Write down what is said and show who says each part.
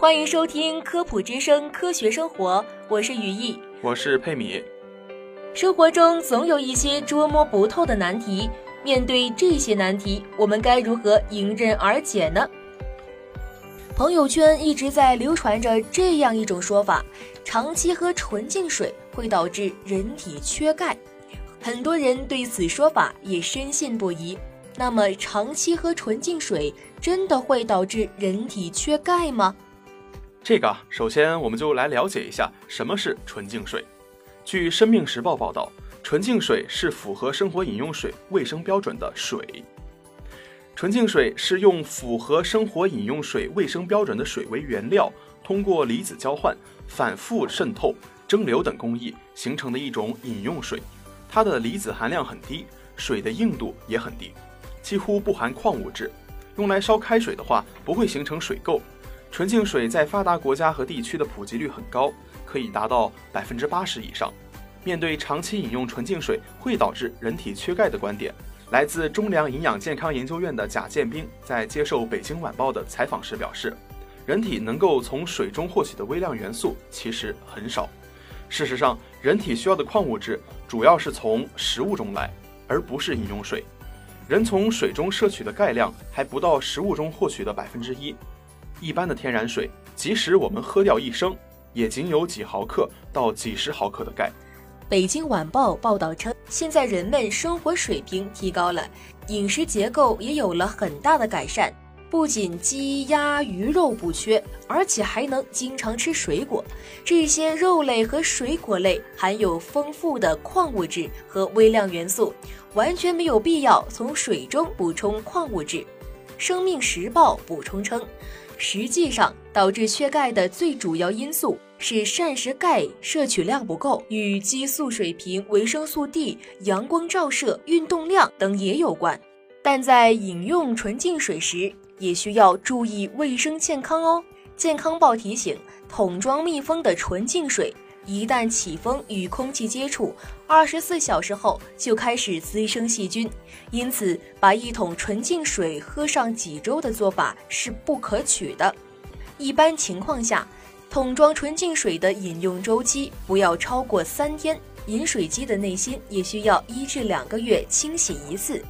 Speaker 1: 欢迎收听科普之声科学生活，我是雨毅。
Speaker 2: 我是佩米。
Speaker 1: 生活中总有一些捉摸不透的难题，面对这些难题，我们该如何迎刃而解呢？朋友圈一直在流传着这样一种说法：长期喝纯净水会导致人体缺钙。很多人对此说法也深信不疑。那么，长期喝纯净水真的会导致人体缺钙吗？
Speaker 2: 这个，首先我们就来了解一下什么是纯净水。据《生命时报》报道，纯净水是符合生活饮用水卫生标准的水。纯净水是用符合生活饮用水卫生标准的水为原料，通过离子交换、反复渗透、蒸馏等工艺形成的一种饮用水。它的离子含量很低，水的硬度也很低，几乎不含矿物质。用来烧开水的话，不会形成水垢。纯净水在发达国家和地区的普及率很高，可以达到百分之八十以上。面对长期饮用纯净水会导致人体缺钙的观点，来自中粮营养健康研究院的贾建兵在接受《北京晚报》的采访时表示，人体能够从水中获取的微量元素其实很少。事实上，人体需要的矿物质主要是从食物中来，而不是饮用水。人从水中摄取的钙量还不到食物中获取的百分之一。一般的天然水，即使我们喝掉一升，也仅有几毫克到几十毫克的钙。
Speaker 1: 北京晚报报道称，现在人们生活水平提高了，饮食结构也有了很大的改善，不仅鸡鸭鱼肉不缺，而且还能经常吃水果。这些肉类和水果类含有丰富的矿物质和微量元素，完全没有必要从水中补充矿物质。生命时报补充称。实际上，导致缺钙的最主要因素是膳食钙摄取量不够，与激素水平、维生素 D、阳光照射、运动量等也有关。但在饮用纯净水时，也需要注意卫生健康哦。健康报提醒：桶装密封的纯净水。一旦起封与空气接触，二十四小时后就开始滋生细菌，因此把一桶纯净水喝上几周的做法是不可取的。一般情况下，桶装纯净水的饮用周期不要超过三天，饮水机的内芯也需要一至两个月清洗一次。